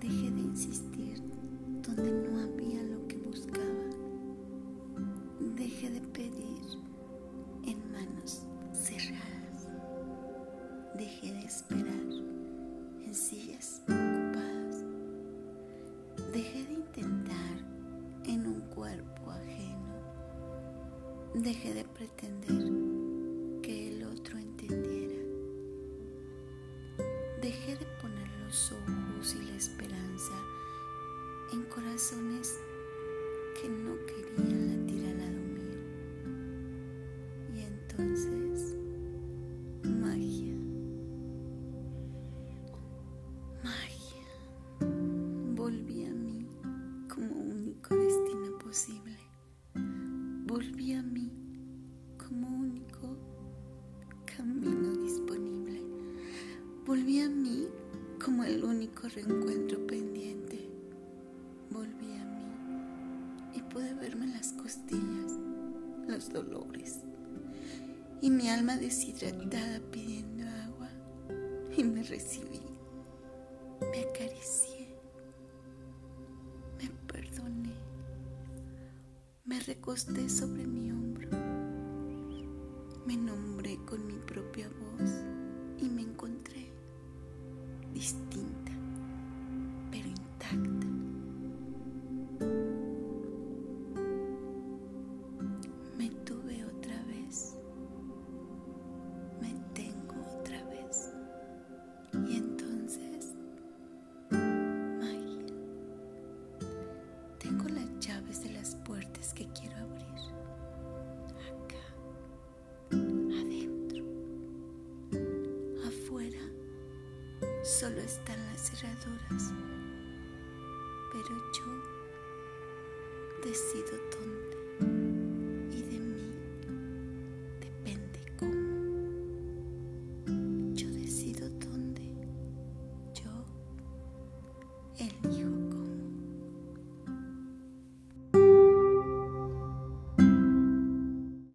Dejé de insistir donde no había lo que buscaba. Dejé de pedir en manos cerradas. Dejé de esperar en sillas ocupadas. Dejé de intentar en un cuerpo ajeno. Dejé de pretender que el otro entendiera. Dejé de poner los ojos y la esperanza en corazones que no querían latir al lado mío. Y entonces, magia. Magia. Volví a mí como único destino posible. Volví a mí como único camino dolores. Y mi alma deshidratada pidiendo agua. Y me recibí, me acaricié, me perdoné, me recosté sobre mi hombro, me nombré con mi propia voz solo están las cerraduras, pero yo decido dónde